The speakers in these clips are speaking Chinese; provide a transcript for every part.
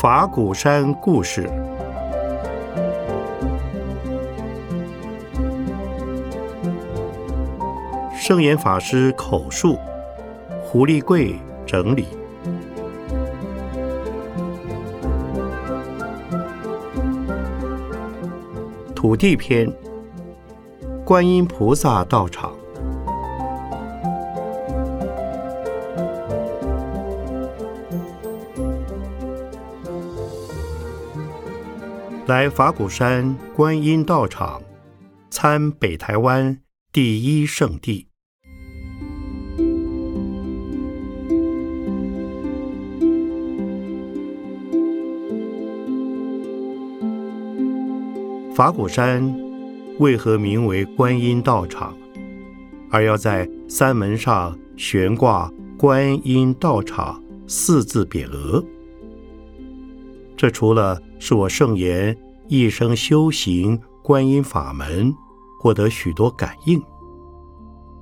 法鼓山故事。圣严法师口述，胡立贵整理。土地篇：观音菩萨道场。来法鼓山观音道场，参北台湾第一圣地。法鼓山为何名为观音道场，而要在三门上悬挂“观音道场”四字匾额？这除了是我圣言一生修行观音法门，获得许多感应，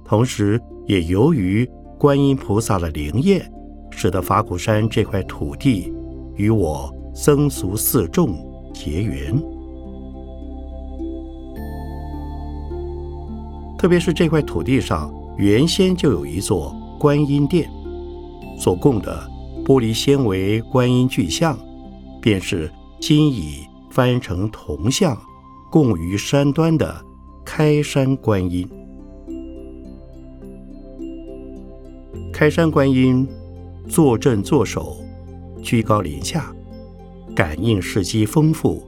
同时也由于观音菩萨的灵验，使得法鼓山这块土地与我僧俗四众结缘。特别是这块土地上原先就有一座观音殿，所供的玻璃纤维观音巨像。便是今已翻成铜像，供于山端的开山观音。开山观音坐镇坐首，居高临下，感应事迹丰富，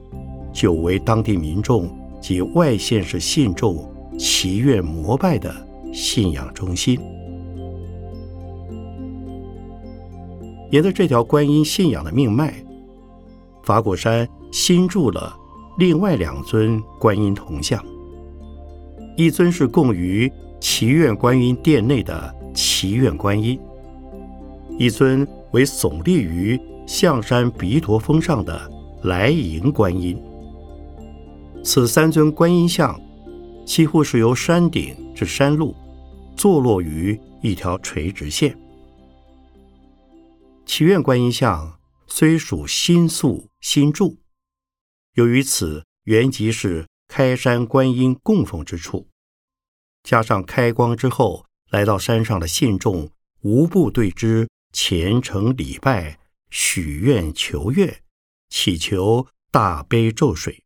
久为当地民众及外县市信众祈愿膜拜的信仰中心。沿着这条观音信仰的命脉。法鼓山新筑了另外两尊观音铜像，一尊是供于祈愿观音殿内的祈愿观音，一尊为耸立于象山鼻陀峰上的来迎观音。此三尊观音像几乎是由山顶至山路坐落于一条垂直线。祈愿观音像。虽属新塑新筑，由于此原即是开山观音供奉之处，加上开光之后，来到山上的信众无不对之虔诚礼拜、许愿求愿、祈求大悲咒水。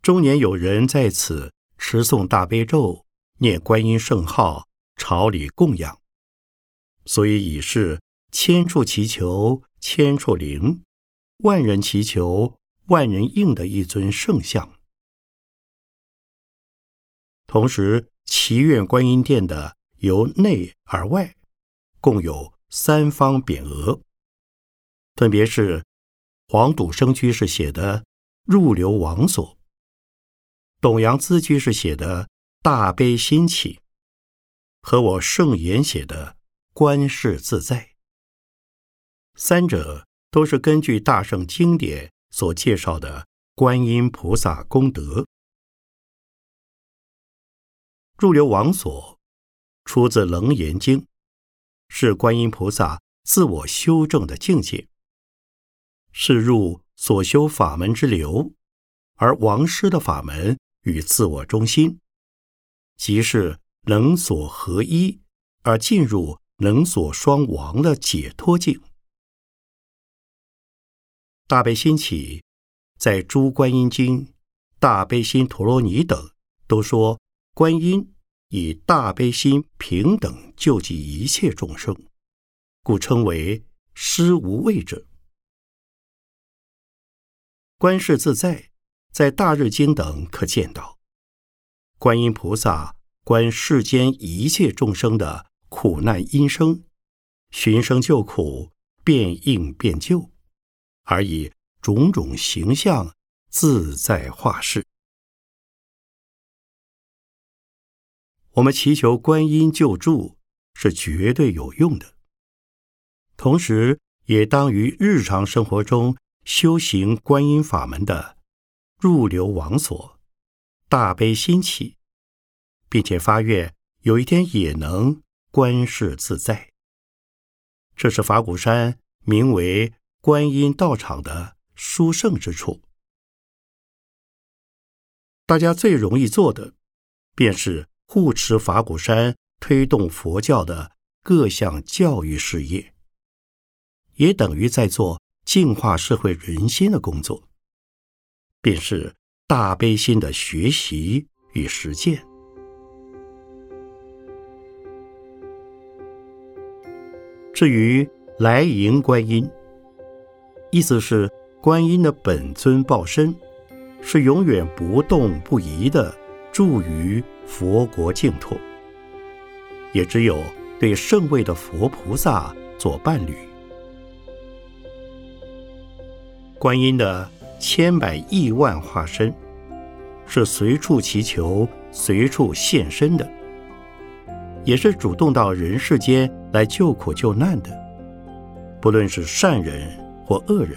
终年有人在此持诵大悲咒、念观音圣号、朝礼供养，所以已是千处祈求。千处灵，万人祈求，万人应的一尊圣像。同时，祈愿观音殿的由内而外，共有三方匾额，分别是黄笃生居士写的“入流王所”，董阳资居士写的“大悲心起”，和我圣言写的“观世自在”。三者都是根据大圣经典所介绍的观音菩萨功德。入流王所出自《楞严经》，是观音菩萨自我修正的境界，是入所修法门之流，而王师的法门与自我中心，即是能所合一，而进入能所双亡的解脱境。大悲心起，在《诸观音经》《大悲心陀罗尼》等都说，观音以大悲心平等救济一切众生，故称为施无畏者。观世自在，在《大日经》等可见到，观音菩萨观世间一切众生的苦难因生，寻生救苦，变应变救。而以种种形象自在化世，我们祈求观音救助是绝对有用的。同时，也当于日常生活中修行观音法门的入流王所，大悲心起，并且发愿有一天也能观世自在。这是法鼓山名为观音道场的殊胜之处。大家最容易做的，便是护持法鼓山，推动佛教的各项教育事业，也等于在做净化社会人心的工作，便是大悲心的学习与实践。至于来迎观音，意思是观音的本尊报身。是永远不动不移的住于佛国净土，也只有对圣位的佛菩萨做伴侣。观音的千百亿万化身，是随处祈求、随处现身的，也是主动到人世间来救苦救难的。不论是善人或恶人。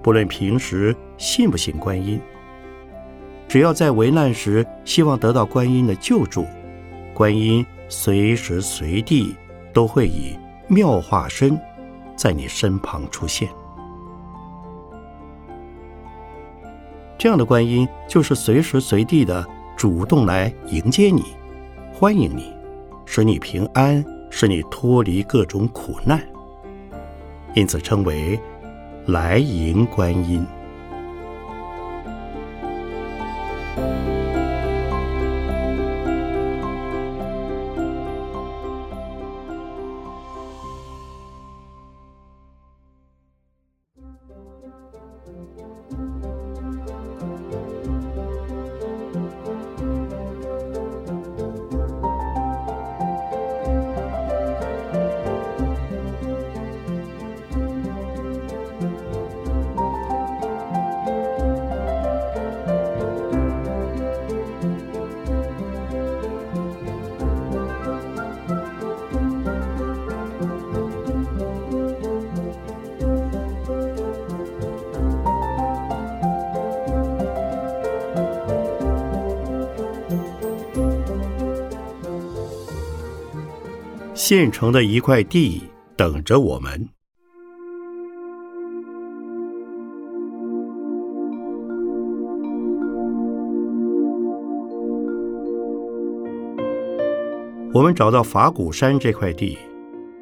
不论平时信不信观音，只要在危难时希望得到观音的救助，观音随时随地都会以妙化身在你身旁出现。这样的观音就是随时随地的主动来迎接你，欢迎你，使你平安，使你脱离各种苦难，因此称为。来迎观音。现成的一块地等着我们。我们找到法鼓山这块地，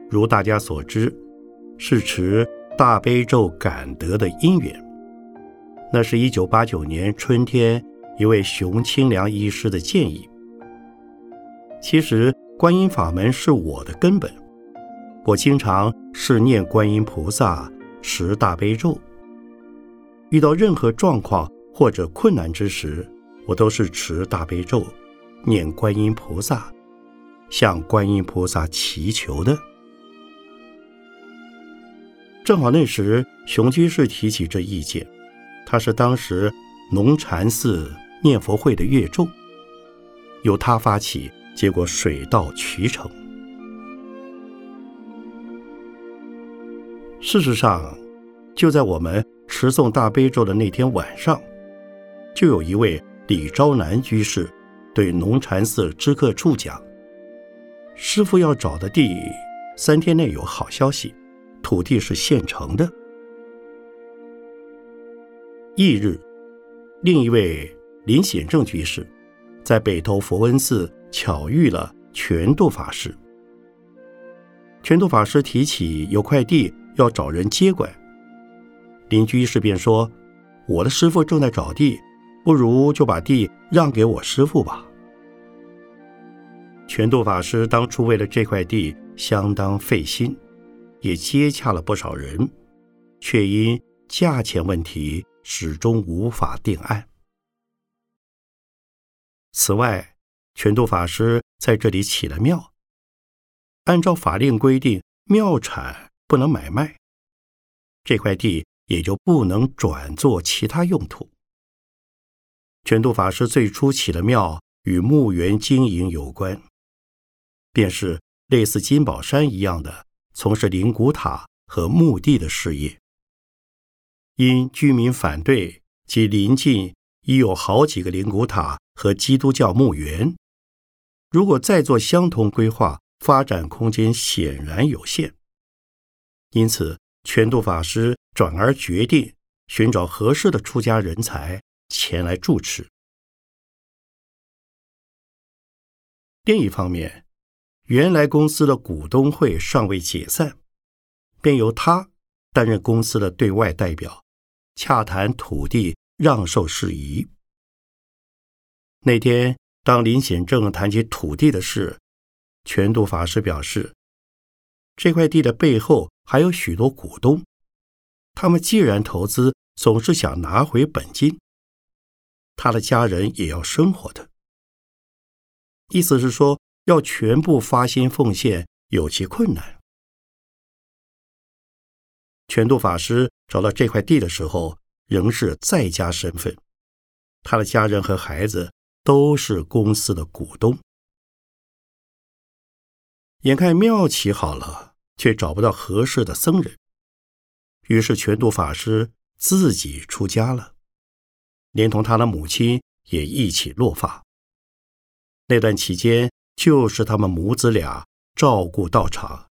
如大家所知，是持大悲咒感得的因缘。那是一九八九年春天一位熊清良医师的建议。其实。观音法门是我的根本，我经常是念观音菩萨，持大悲咒。遇到任何状况或者困难之时，我都是持大悲咒，念观音菩萨，向观音菩萨祈求的。正好那时熊居士提起这意见，他是当时农禅寺念佛会的乐众，由他发起。结果水到渠成。事实上，就在我们持诵大悲咒的那天晚上，就有一位李昭南居士对龙禅寺知客处讲：“师傅要找的地，三天内有好消息，土地是现成的。”翌日，另一位林显正居士在北投佛恩寺。巧遇了全度法师，全度法师提起有块地要找人接管，邻居士便说：“我的师傅正在找地，不如就把地让给我师傅吧。”全度法师当初为了这块地相当费心，也接洽了不少人，却因价钱问题始终无法定案。此外，全度法师在这里起了庙，按照法令规定，庙产不能买卖，这块地也就不能转作其他用途。全度法师最初起的庙，与墓园经营有关，便是类似金宝山一样的从事灵骨塔和墓地的事业。因居民反对，及临近已有好几个灵骨塔和基督教墓园。如果再做相同规划，发展空间显然有限。因此，全度法师转而决定寻找合适的出家人才前来住持。另一方面，原来公司的股东会尚未解散，便由他担任公司的对外代表，洽谈土地让售事宜。那天，当林显正谈起土地的事，全度法师表示，这块地的背后还有许多股东，他们既然投资，总是想拿回本金，他的家人也要生活的。意思是说，要全部发心奉献有其困难。全度法师找到这块地的时候，仍是在家身份，他的家人和孩子都是公司的股东。眼看庙起好了，却找不到合适的僧人，于是全度法师自己出家了，连同他的母亲也一起落发。那段期间，就是他们母子俩照顾道场，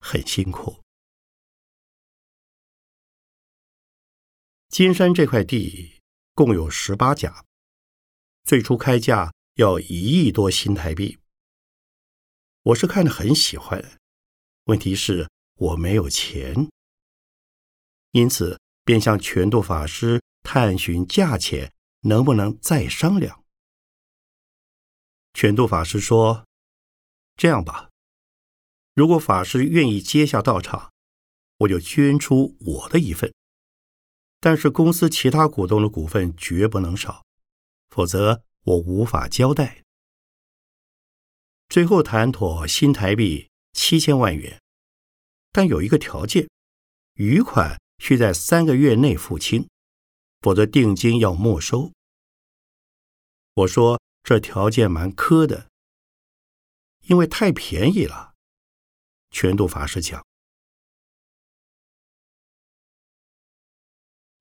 很辛苦。金山这块地共有十八甲，最初开价要一亿多新台币。我是看着很喜欢，问题是我没有钱，因此便向全度法师探寻价钱，能不能再商量。全度法师说：“这样吧，如果法师愿意接下道场，我就捐出我的一份。但是公司其他股东的股份绝不能少，否则我无法交代。”最后谈妥新台币七千万元，但有一个条件：余款需在三个月内付清，否则定金要没收。我说。这条件蛮苛的，因为太便宜了。全度法师讲，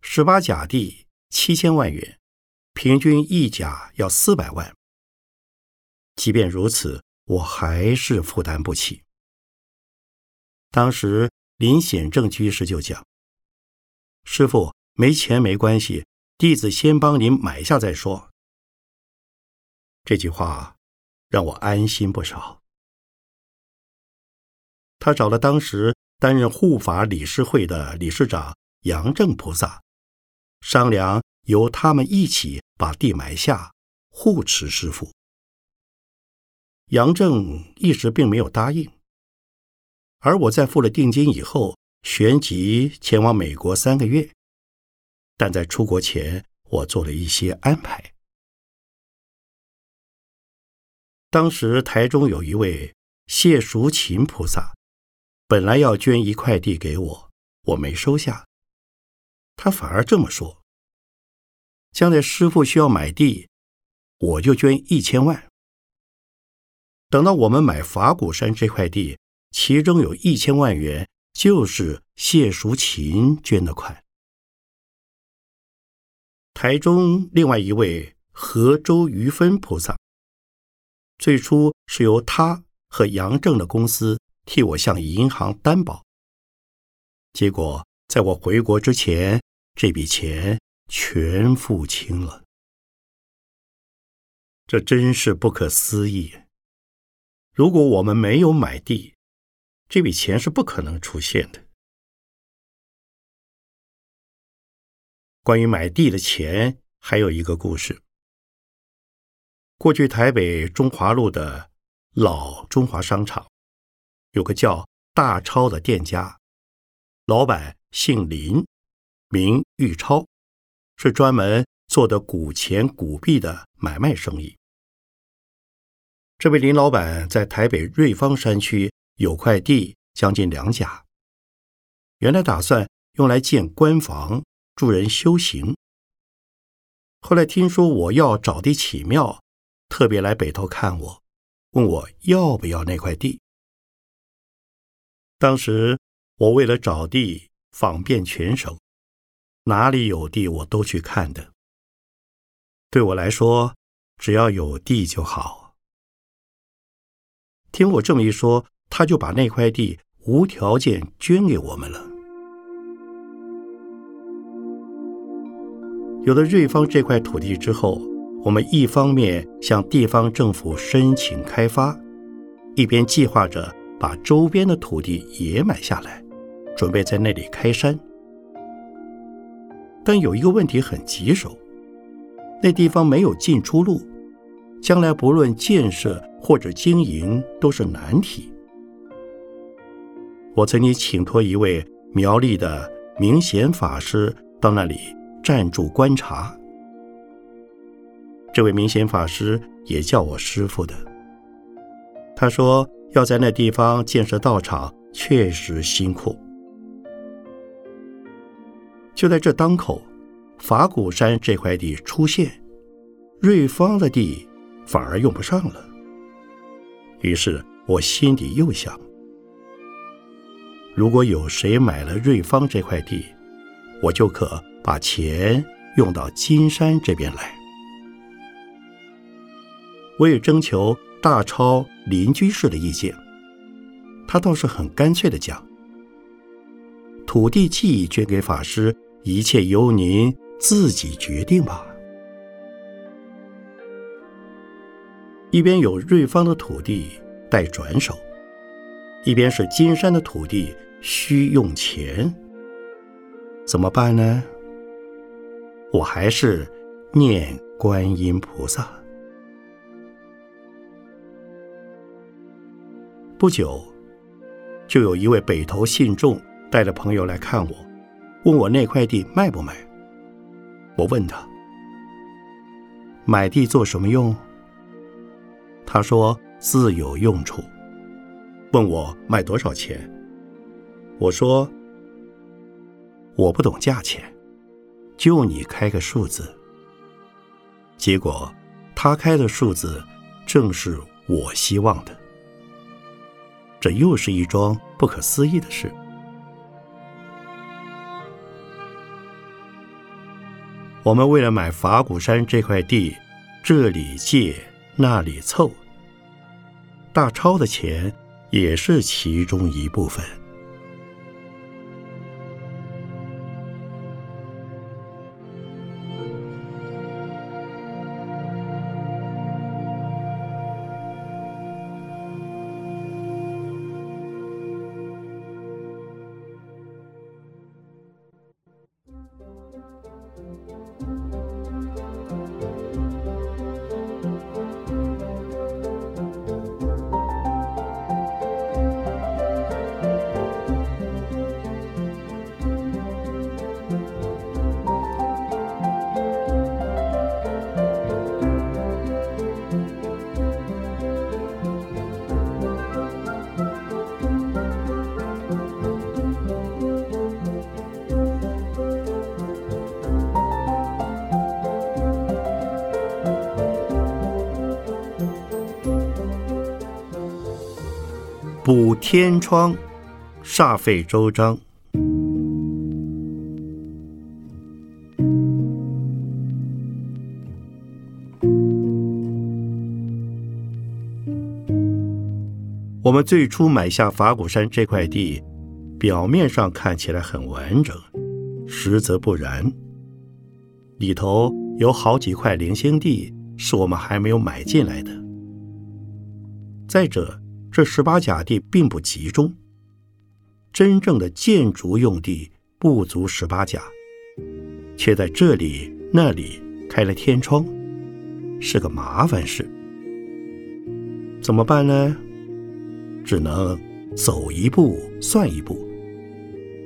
十八甲地七千万元，平均一甲要四百万。即便如此，我还是负担不起。当时林显正居士就讲：“师傅，没钱没关系，弟子先帮您买下再说。”这句话让我安心不少。他找了当时担任护法理事会的理事长杨正菩萨，商量由他们一起把地埋下，护持师傅。杨正一时并没有答应，而我在付了定金以后，旋即前往美国三个月。但在出国前，我做了一些安排。当时台中有一位谢淑琴菩萨，本来要捐一块地给我，我没收下。他反而这么说：将来师傅需要买地，我就捐一千万。等到我们买法鼓山这块地，其中有一千万元就是谢淑琴捐的款。台中另外一位河州渔芬菩萨。最初是由他和杨正的公司替我向银行担保，结果在我回国之前，这笔钱全付清了。这真是不可思议！如果我们没有买地，这笔钱是不可能出现的。关于买地的钱，还有一个故事。过去台北中华路的老中华商场，有个叫大超的店家，老板姓林，名玉超，是专门做的古钱古币的买卖生意。这位林老板在台北瑞芳山区有块地，将近两甲，原来打算用来建官房，助人修行。后来听说我要找地起庙。特别来北头看我，问我要不要那块地。当时我为了找地访遍全省，哪里有地我都去看的。对我来说，只要有地就好。听我这么一说，他就把那块地无条件捐给我们了。有了瑞芳这块土地之后，我们一方面向地方政府申请开发，一边计划着把周边的土地也买下来，准备在那里开山。但有一个问题很棘手，那地方没有进出路，将来不论建设或者经营都是难题。我曾经请托一位苗栗的明贤法师到那里暂住观察，这位明显法师也叫我师傅的。他说要在那地方建设道场，确实辛苦。就在这当口，法鼓山这块地出现，瑞芳的地反而用不上了。于是我心里又想：如果有谁买了瑞芳这块地，我就可把钱用到金山这边来。我也征求大超邻居士的意见，他倒是很干脆的讲：土地既捐给法师。一切由您自己决定吧。一边有瑞芳的土地待转手，一边是金山的土地需用钱，怎么办呢？我还是念观音菩萨。不久，就有一位北投信众带着朋友来看我。问我那块地卖不卖？我问他买地做什么用？他说自有用处。问我卖多少钱？我说我不懂价钱，就你开个数字。结果他开的数字正是我希望的。这又是一桩不可思议的事。我们为了买法鼓山这块地，这里借那里凑，大超的钱也是其中一部分。天窗，煞费周章。我们最初买下法鼓山这块地，表面上看起来很完整，实则不然。里头有好几块零星地是我们还没有买进来的。再者，这十八甲地并不集中，真正的建筑用地不足十八甲，却在这里那里开了天窗，是个麻烦事。怎么办呢？只能走一步算一步，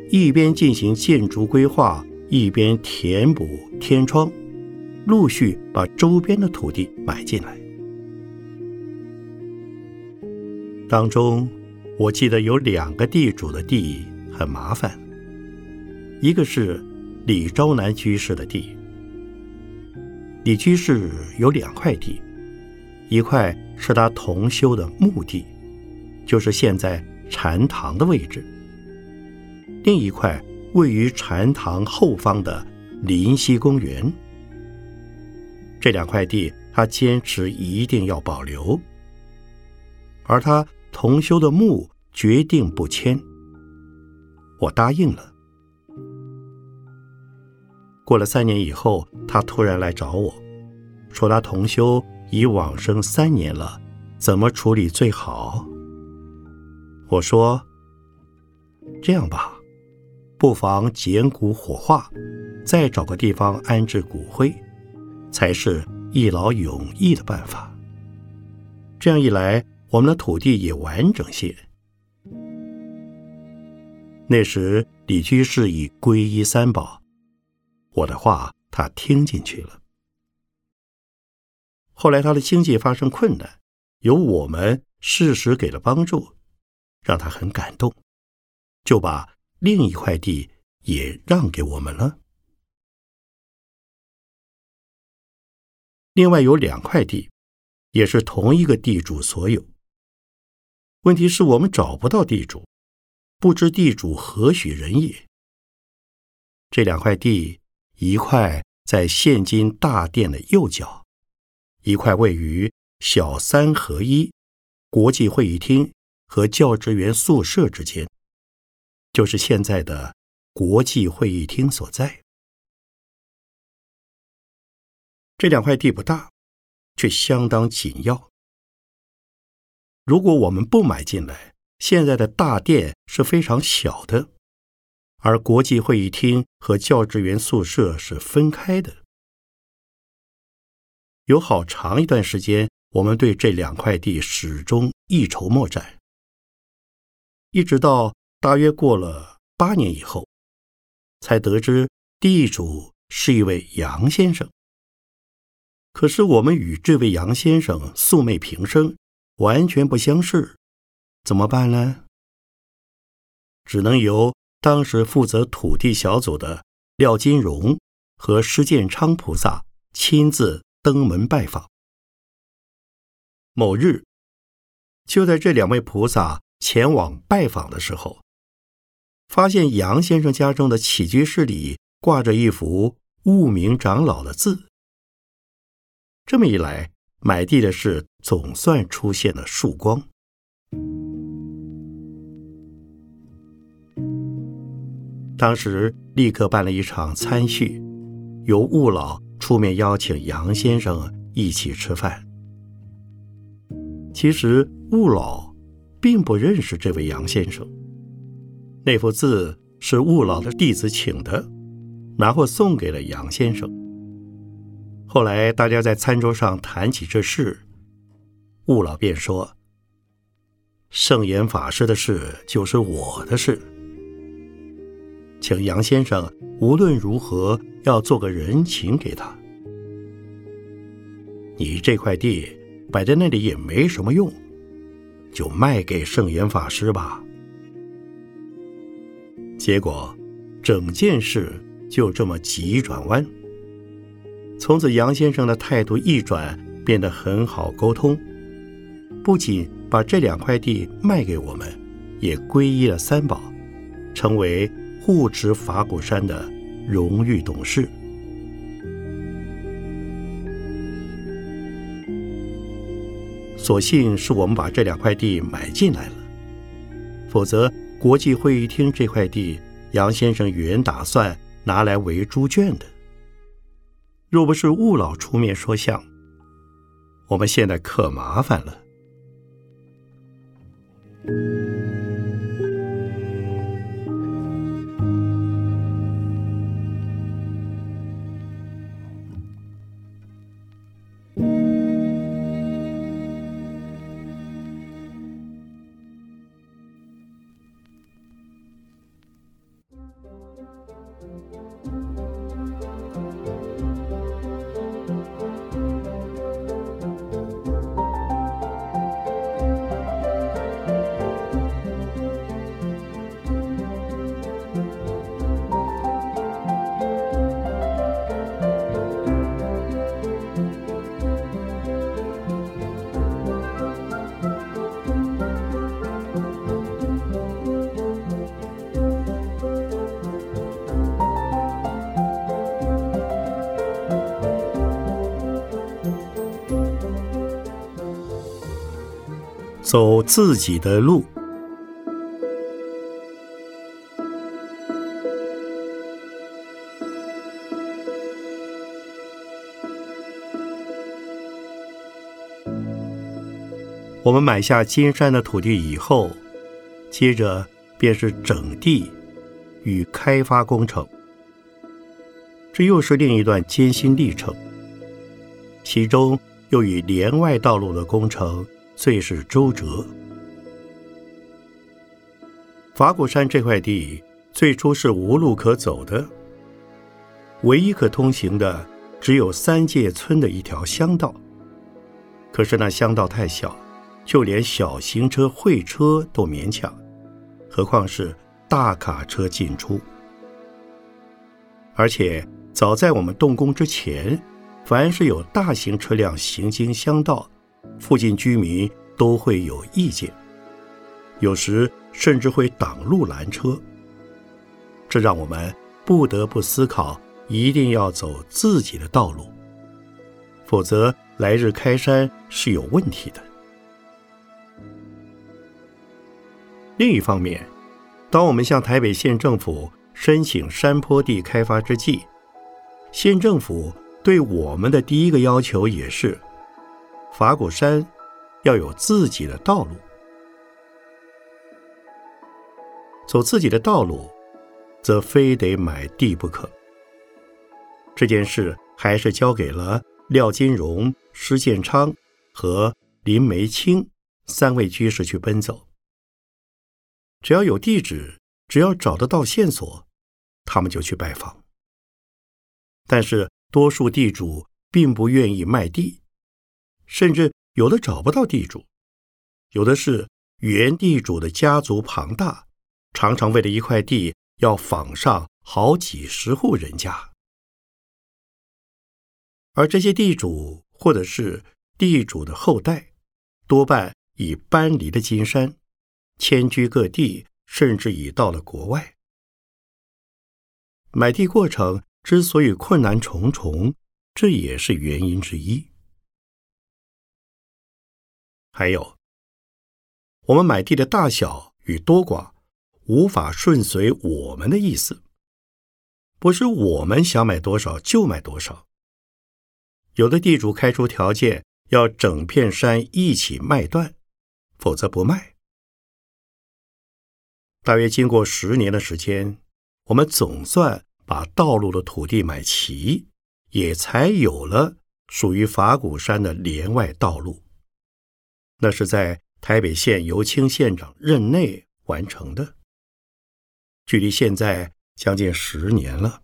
一边进行建筑规划，一边填补天窗，陆续把周边的土地买进来。当中，我记得有两个地主的地很麻烦。一个是李昭南居士的地，李居士有两块地，一块是他同修的墓地，就是现在禅堂的位置；另一块位于禅堂后方的林溪公园。这两块地，他坚持一定要保留，而他。同修的墓决定不迁。我答应了。过了三年以后，他突然来找我，说他同修已往生三年了，怎么处理最好？我说：“这样吧，不妨捡骨火化，再找个地方安置骨灰，才是一劳永逸的办法。这样一来，我们的土地也完整些。”那时李居士已皈依三宝。我的话，他听进去了。后来他的经济发生困难，有我们适时给了帮助，让他很感动，就把另一块地也让给我们了。另外有两块地，也是同一个地主所有。问题是我们找不到地主，不知地主何许人也。这两块地。一块在现今大殿的右角，一块位于小三合一国际会议厅和教职员宿舍之间，就是现在的国际会议厅所在。这两块地不大，却相当紧要。如果我们不买进来，现在的大殿是非常小的。而国际会议厅和教职员宿舍是分开的。有好长一段时间，我们对这两块地始终一筹莫展，一直到大约过了八年以后，才得知地主是一位杨先生。可是我们与这位杨先生素昧平生，完全不相识，怎么办呢？只能由。当时负责土地小组的廖金荣和施建昌菩萨亲自登门拜访。某日，就在这两位菩萨前往拜访的时候，发现杨先生家中的起居室里挂着一幅悟明长老的字。这么一来，买地的事总算出现了曙光。当时立刻办了一场餐叙，由悟老出面邀请杨先生一起吃饭。其实悟老并不认识这位杨先生，那幅字是悟老的弟子请的，然后送给了杨先生。后来大家在餐桌上谈起这事，悟老便说：“圣严法师的事就是我的事。”请杨先生无论如何要做个人情给他。你这块地摆在那里也没什么用，就卖给圣严法师吧。结果，整件事就这么急转弯。从此，杨先生的态度一转，变得很好沟通，不仅把这两块地卖给我们，也皈依了三宝，成为。护持法鼓山的荣誉董事，所幸是我们把这两块地买进来了，否则国际会议厅这块地，杨先生原打算拿来为猪圈的。若不是雾老出面说相，我们现在可麻烦了。走自己的路。我们买下金山的土地以后，接着便是整地与开发工程，这又是另一段艰辛历程。其中又以连外道路的工程最是周折。法鼓山这块地最初是无路可走的，唯一可通行的只有三界村的一条乡道。可是那乡道太小。就连小型车会车都勉强，何况是大卡车进出？而且早在我们动工之前，凡是有大型车辆行经乡道，附近居民都会有意见，有时甚至会挡路拦车。这让我们不得不思考，一定要走自己的道路，否则来日开山是有问题的。另一方面，当我们向台北县政府申请山坡地开发之际，县政府对我们的第一个要求也是：法鼓山要有自己的道路，走自己的道路，则非得买地不可。这件事还是交给了廖金荣、施建昌和林梅清三位居士去奔走。只要有地址，只要找得到线索，他们就去拜访。但是多数地主并不愿意卖地，甚至有的找不到地主，有的是原地主的家族庞大，常常为了一块地要访上好几十户人家。而这些地主或者是地主的后代，多半已搬离了金山。迁居各地，甚至已到了国外。买地过程之所以困难重重，这也是原因之一。还有，我们买地的大小与多寡，无法顺随我们的意思，不是我们想买多少就买多少。有的地主开出条件，要整片山一起卖断，否则不卖。大约经过十年的时间，我们总算把道路的土地买齐，也才有了属于法鼓山的连外道路。那是在台北县尤清县长任内完成的，距离现在将近十年了。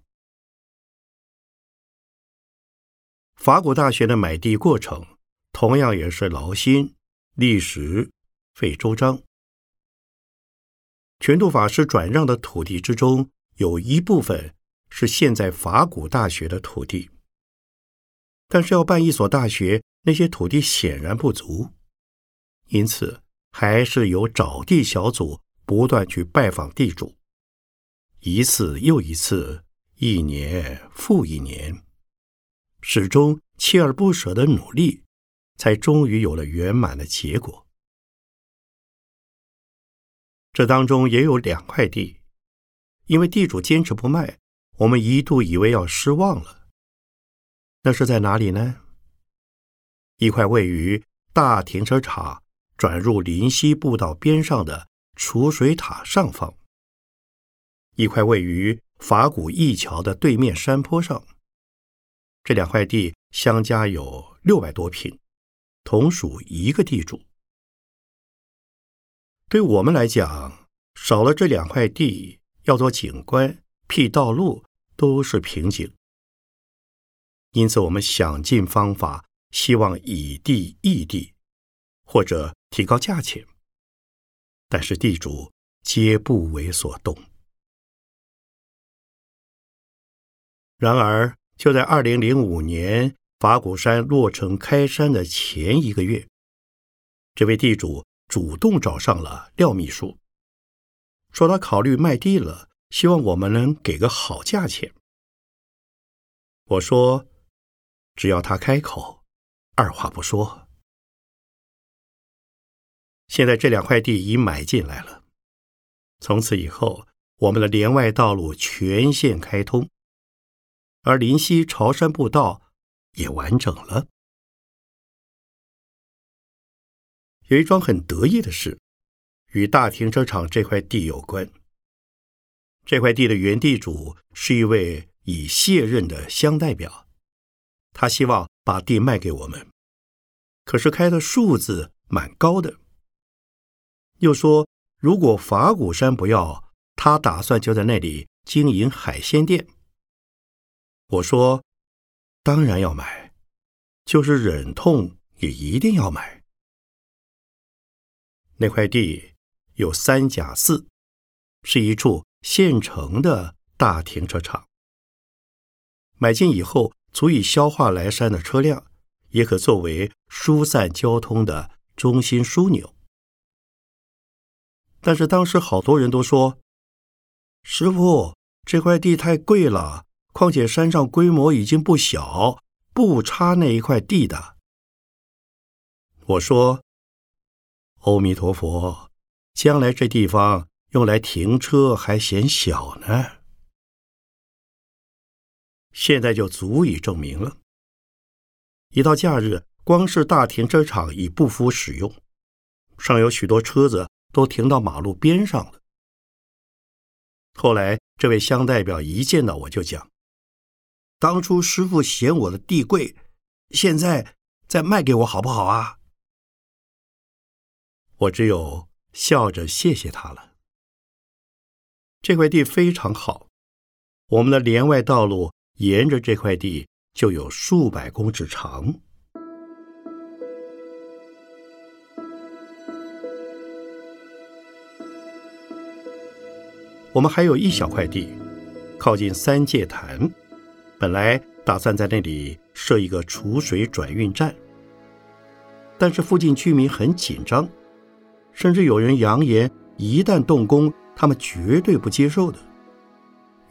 法鼓大学的买地过程，同样也是劳心、历时、费周章。全度法师转让的土地之中，有一部分是现在法鼓大学的土地，但是要办一所大学，那些土地显然不足，因此还是由找地小组不断去拜访地主，一次又一次，一年复一年，始终锲而不舍的努力，才终于有了圆满的结果。这当中也有两块地，因为地主坚持不卖，我们一度以为要失望了。那是在哪里呢？一块位于大停车场转入林溪步道边上的储水塔上方，一块位于法古驿桥的对面山坡上。这两块地相加有六百多平，同属一个地主。对我们来讲，少了这两块地，要做景观、辟道路都是瓶颈。因此，我们想尽方法，希望以地易地，或者提高价钱。但是地主皆不为所动。然而，就在二零零五年法鼓山落成开山的前一个月，这位地主。主动找上了廖秘书，说他考虑卖地了，希望我们能给个好价钱。我说，只要他开口，二话不说。现在这两块地已买进来了，从此以后，我们的连外道路全线开通，而林溪潮山步道也完整了。有一桩很得意的事，与大停车场这块地有关。这块地的原地主是一位已卸任的乡代表，他希望把地卖给我们，可是开的数字蛮高的。又说，如果法鼓山不要，他打算就在那里经营海鲜店。我说，当然要买，就是忍痛也一定要买。那块地有三甲四，是一处现成的大停车场。买进以后，足以消化来山的车辆，也可作为疏散交通的中心枢纽。但是当时好多人都说：“师傅，这块地太贵了，况且山上规模已经不小，不差那一块地的。”我说：“阿弥陀佛，将来这地方用来停车还嫌小呢。现在就足以证明了。一到假日，光是大停车场已不敷使用，尚有许多车子。”都停到马路边上了。后来，这位乡代表一见到我就讲：“当初师傅嫌我的地贵，现在再卖给我好不好啊？”我只有笑着谢谢他了。这块地非常好，我们的连外道路沿着这块地就有数百公尺长。我们还有一小块地，靠近三界潭，本来打算在那里设一个储水转运站，但是附近居民很紧张，甚至有人扬言一旦动工，他们绝对不接受的，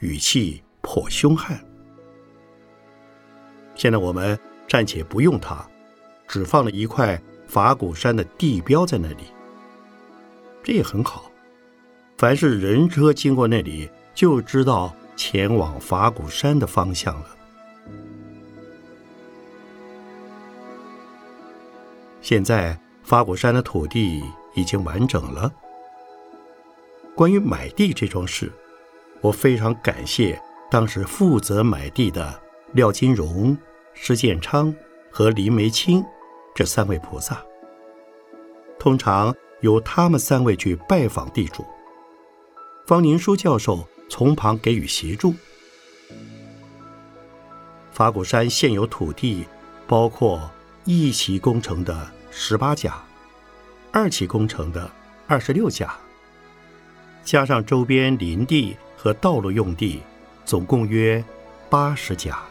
语气颇凶悍。现在我们暂且不用它，只放了一块法鼓山的地标在那里，这也很好。凡是人车经过那里，就知道前往法鼓山的方向了。现在法鼓山的土地已经完整了。关于买地这桩事，我非常感谢当时负责买地的廖金荣、施建昌和林梅清这三位菩萨。通常由他们三位去拜访地主。方宁书教授从旁给予协助。法鼓山现有土地包括一期工程的十八甲，二期工程的二十六甲，加上周边林地和道路用地，总共约八十甲。